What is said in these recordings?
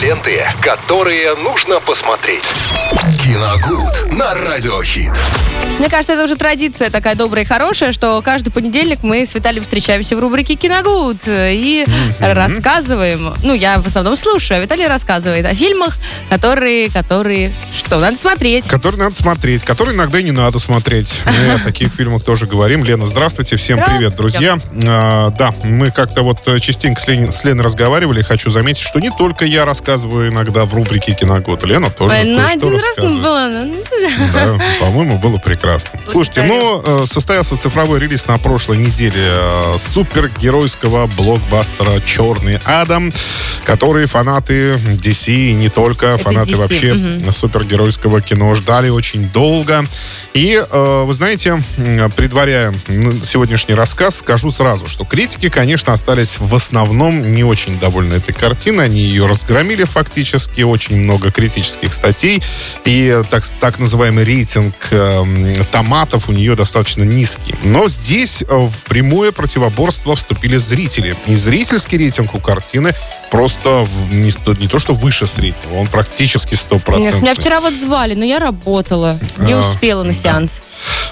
Ленты, которые нужно посмотреть. Киногуд на Радиохит. Мне кажется, это уже традиция такая добрая и хорошая, что каждый понедельник мы с Виталием встречаемся в рубрике «Киногуд» и рассказываем. Ну, я в основном слушаю, а Виталий рассказывает о фильмах, которые, которые, что, надо смотреть. Которые надо смотреть, которые иногда и не надо смотреть. Мы о таких фильмах тоже говорим. Лена, здравствуйте, всем привет, друзья. А, да, мы как-то вот частенько с, Лен, с Леной разговаривали. Хочу заметить, что не только я рассказываю иногда в рубрике «Киногуд». Лена тоже Ой, На кое-что один раз не было. ну, Да, по-моему, было прекрасно. Слушайте, ну, э, состоялся цифровой релиз на прошлой неделе э, супергеройского блокбастера «Черный Адам», который фанаты DC, и не только, фанаты DC, вообще мгм. супергеройского кино ждали очень долго. И, э, вы знаете, предваряя сегодняшний рассказ, скажу сразу, что критики, конечно, остались в основном не очень довольны этой картиной. Они ее разгромили фактически, очень много критических статей. И так, так называемый рейтинг э, томатов у нее достаточно низкий. Но здесь э, в прямое противоборство вступили зрители. И зрительский рейтинг у картины просто в- не, то- не то, что выше среднего, он практически Нет, стопроцентный. меня вчера вот звали, но я работала. Не А, успела на да. сеанс.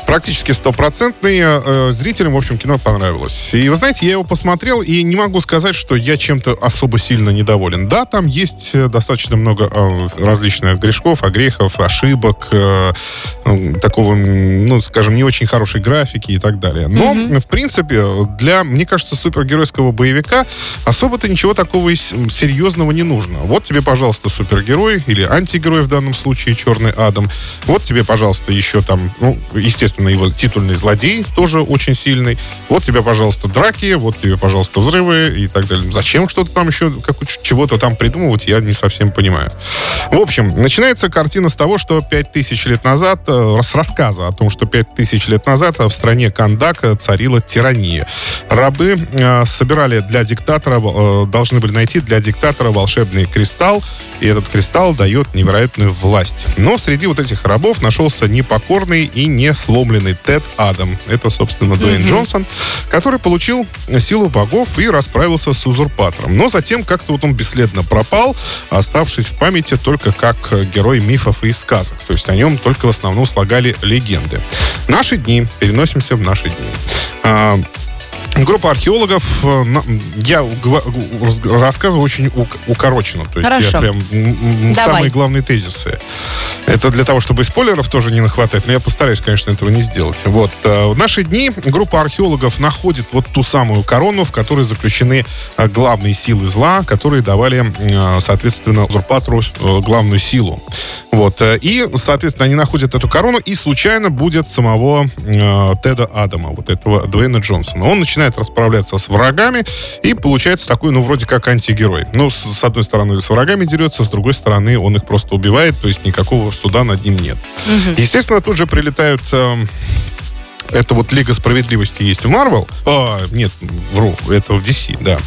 Практически стопроцентный. Э, зрителям, в общем, кино понравилось. И вы знаете, я его посмотрел, и не могу сказать, что я чем-то особо сильно недоволен. Да, там есть э, достаточно много э, различных грешков, огрехов, ошибок, э, э, такого, ну, скажем, не очень хорошей графики и так далее. Но, в принципе, для, мне кажется, супергеройского боевика особо-то ничего такого серьезного не нужно. Вот тебе, пожалуйста, супергерой или антигерой в данном случае, Черный Адам. Вот тебе, пожалуйста, еще там, ну, естественно, его титульный злодей тоже очень сильный. Вот тебе, пожалуйста, драки, вот тебе, пожалуйста, взрывы и так далее. Зачем что-то там еще, как, чего-то там придумывать, я не совсем понимаю. В общем, начинается картина с того, что 5000 лет назад, э, с рассказа о том, что 5000 лет назад в стране Кандак э, царила тирания. Рабы э, собирали для диктатора, э, должны были найти для диктатора волшебный кристалл, и этот кристалл дает невероятную власть. Но среди вот этих рабов нашелся непокорный и не сломленный Тед Адам. Это, собственно, Дуэйн Джонсон, который получил силу богов и расправился с узурпатором. Но затем как-то вот он бесследно пропал, оставшись в памяти только как герой мифов и сказок. То есть о нем только в основном слагали легенды. Наши дни. Переносимся в наши дни. Группа археологов, э, я рассказываю очень ук- укороченно. То есть Хорошо. я прям Давай. самые главные тезисы. Это для того, чтобы спойлеров тоже не нахватать, но я постараюсь, конечно, этого не сделать. Вот. э, В наши дни группа археологов находит вот ту самую корону, в которой заключены э, главные силы зла, которые давали, соответственно, узурпатору главную силу. Вот. И, соответственно, они находят эту корону, и случайно будет самого Теда Адама, вот этого Дуэйна Джонсона. Он начинает расправляться с врагами, и получается такой, ну, вроде как антигерой. Ну, с, с одной стороны, с врагами дерется, с другой стороны, он их просто убивает, то есть никакого суда над ним нет. Естественно, тут же прилетают... эм, это вот Лига Справедливости есть в Марвел. А, нет, вру, это в DC, да.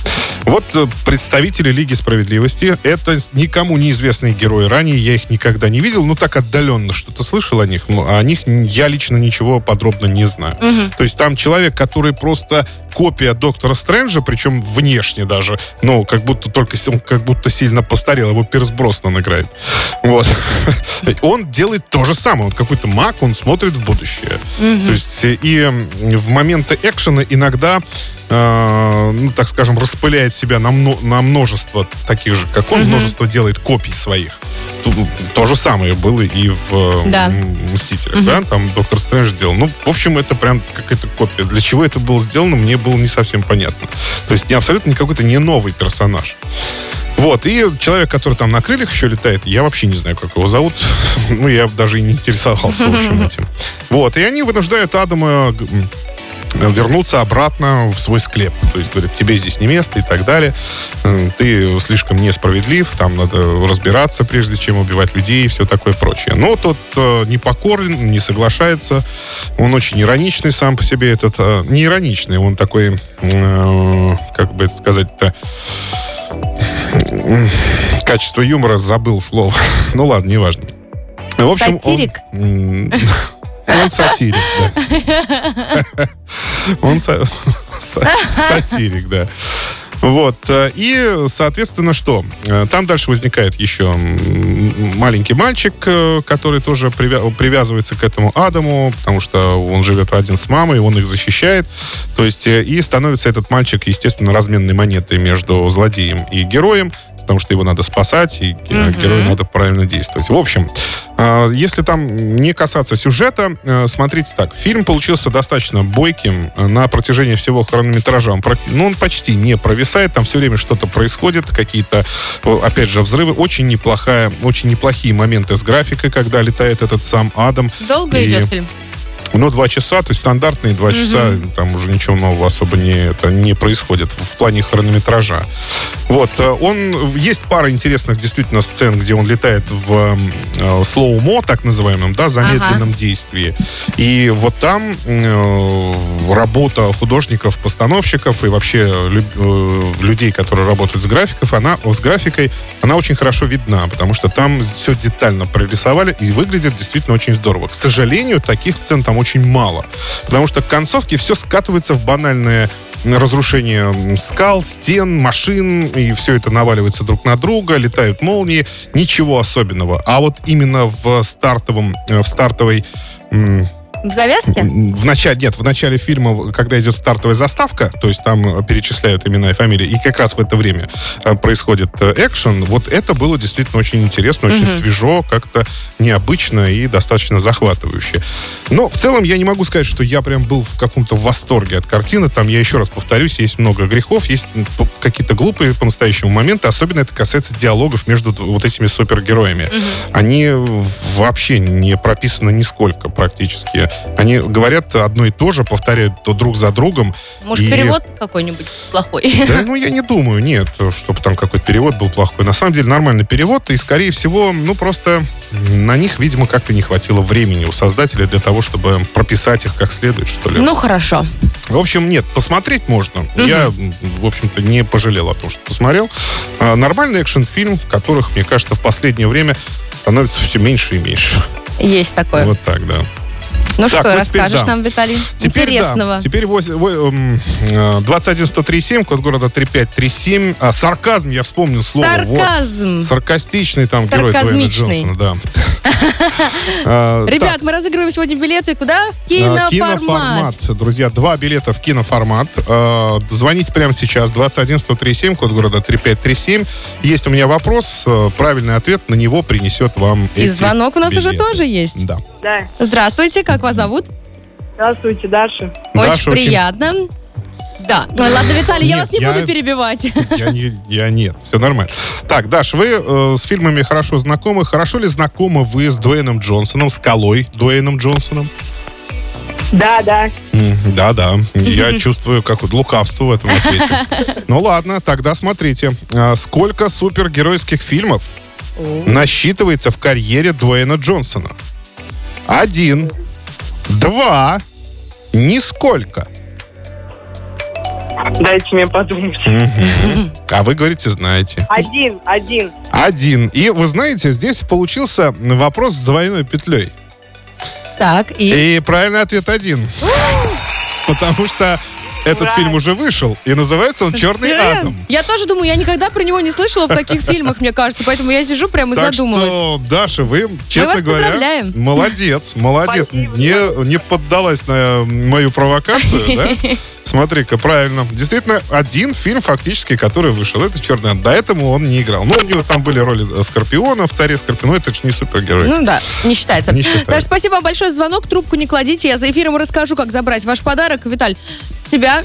Вот э, представители Лиги Справедливости. Это никому неизвестные герои. Ранее я их никогда не видел. Ну, так отдаленно что-то слышал о них. Но о них я лично ничего подробно не знаю. То есть там человек, который просто копия Доктора Стрэнджа, причем внешне даже. Ну, как будто только он как будто сильно постарел. Его Пирс Броснан играет. Вот. Он делает то же самое. Он какой-то маг, он смотрит в будущее. То есть э, и в моменты экшена иногда, э, ну, так скажем, распыляет себя на, мно- на множество таких же, как он, множество делает копий своих. Тут то же самое было и в э, Да. «Мстителях», да? Там Доктор Стрэндж делал. Ну, в общем, это прям какая-то копия. Для чего это было сделано, мне было не совсем понятно. То есть не абсолютно какой-то не новый персонаж. Вот, и человек, который там на крыльях еще летает, я вообще не знаю, как его зовут. Ну, я даже и не интересовался, в общем, этим. Вот, и они вынуждают Адама вернуться обратно в свой склеп. То есть, говорят, тебе здесь не место и так далее. М, Ты слишком несправедлив, там надо разбираться, прежде чем убивать людей и все такое прочее. Но тот э, не покорен, не соглашается. Он очень ироничный сам по себе. Этот э, не ироничный, он такой, э, как бы это сказать-то, качество юмора забыл слово. Ну ладно, неважно. В общем, он- Сатирик? М, Он сатирик, да. Он са- са- сатирик, да. Вот. э, И, соответственно, что? Э, Там дальше возникает еще маленький мальчик, э, который тоже привя- привязывается к этому Адаму, потому что он живет один с мамой, он их защищает. То есть, и становится этот мальчик, естественно, разменной монетой между злодеем и героем, потому что его надо спасать, и Мгм. герою надо правильно действовать. В общем, если там не касаться сюжета, э, смотрите так. Фильм получился достаточно бойким э, на протяжении всего хронометража. Он, ну, он почти не провисает, там все время что-то происходит, какие-то, опять же, взрывы. Очень неплохая, очень неплохие моменты с графикой, когда летает этот сам Адам. Долго И- идет фильм? Ну, два часа, то есть стандартные два часа, там уже ничего нового особо не, это не происходит в, плане хронометража. Вот, э, он, есть пара интересных действительно сцен, где он летает в э, слоумо, так называемом, да, замедленном действии. И вот там э, работа художников, постановщиков и вообще лю- э, людей, которые работают с графиков, она, с графикой, она очень хорошо видна, потому что там все детально прорисовали и выглядит действительно очень здорово. К сожалению, таких сцен там очень мало, потому что к концовке все скатывается в банальное разрушение скал, стен, машин, и все это наваливается друг на друга, летают молнии, ничего особенного. А вот именно в стартовом, э, в стартовой В завязке? в начале, нет, в начале фильма, когда идет стартовая заставка, то есть там э, перечисляют имена и фамилии, и как раз в это время э, происходит э, экшен, вот это было действительно очень интересно, очень Мгм. свежо, как-то необычно и достаточно захватывающе. Но в целом я не могу сказать, что я прям был в каком-то восторге от картины. Там, я еще раз повторюсь, есть много грехов, есть какие-то глупые по-настоящему моменты, особенно это касается диалогов между вот этими супергероями. Они вообще не прописаны нисколько практически. Они говорят одно и то же, повторяют то друг за другом. Может, И- перевод какой-нибудь плохой? Да, ну, я не думаю, нет, чтобы там какой-то перевод был плохой. На самом деле, нормальный перевод, и, скорее всего, ну, просто на них, видимо, как-то не хватило времени у создателя для того, чтобы прописать их как следует, что ли. Ну, хорошо. В общем, нет, посмотреть можно. Я, м, в общем-то, не пожалел о том, что посмотрел. А, Нормальный экшн-фильм, которых, мне кажется, в последнее время становится все меньше и меньше. Есть такое. Вот так, да. Ну Так, что, вот теперь расскажешь да. нам, Виталий? Теперь Интересного. да. Теперь вось- во- эм, э, 21137, код города 3537. А, сарказм, я вспомнил слово. вот. Сарказм. Саркастичный там герой Дуэйна. Джонсона, да. А, Ребят, мы разыгрываем сегодня билеты куда? В а, киноформат. Киноформат. Друзья, два билета в киноформат. А, Звоните прямо сейчас. 21137, код города 3537. Есть у меня вопрос. Правильный ответ на него принесет вам И эти звонок у нас уже тоже есть. Да. Да. Здравствуйте, как вас зовут? Здравствуйте, Даша. Даша, очень очень- приятно. Да. Ой, ладно, Виталий, я вас не я- буду перебивать. Я, не, я нет, все нормально. Так, Даш, вы э, с фильмами хорошо знакомы. Хорошо ли знакомы вы с Дуэйном Джонсоном, скалой Дуэйном Джонсоном? Да, да. М, Да-да, я чувствую как вот лукавство в этом ответе. Ну ладно, тогда смотрите. А, Сколько супергеройских фильмов насчитывается в карьере Дуэйна Джонсона? Один, два, нисколько. Дайте мне подумать. А вы говорите, знаете. Один, один. Один. И вы знаете, здесь получился вопрос с двойной петлей. Так, и... И правильный ответ один. Потому что этот Ура! фильм уже вышел, и называется он «Черный Блин, атом». Я тоже думаю, я никогда про него не слышала в таких фильмах, мне кажется, поэтому я сижу прямо и Так задумалась. что, Даша, вы, честно вас говоря, поздравляем. молодец, молодец. Спасибо. Не, не поддалась на мою провокацию, да? Смотри-ка, правильно. Действительно, один фильм фактически, который вышел, это «Черный атом». До этого он не играл. Ну, у него там были роли Скорпиона в «Царе Скорпиона», это же не супергерой. Ну да, не считается. Не считается. Даже спасибо вам большое за звонок. Трубку не кладите. Я за эфиром расскажу, как забрать ваш подарок. Виталь, тебя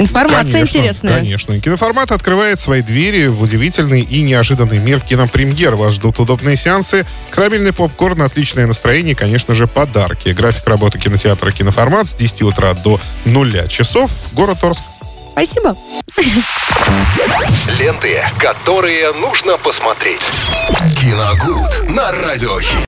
информация Конечно, интересная. Конечно. Киноформат открывает свои двери в удивительный и неожиданный мир кинопремьер. Вас ждут удобные сеансы, карамельный попкорн, отличное настроение и, конечно же, подарки. График работы кинотеатра «Киноформат» с 10 утра до 0 часов. Город Орск. Спасибо. Ленты, которые нужно посмотреть. Киногуд на радиохит.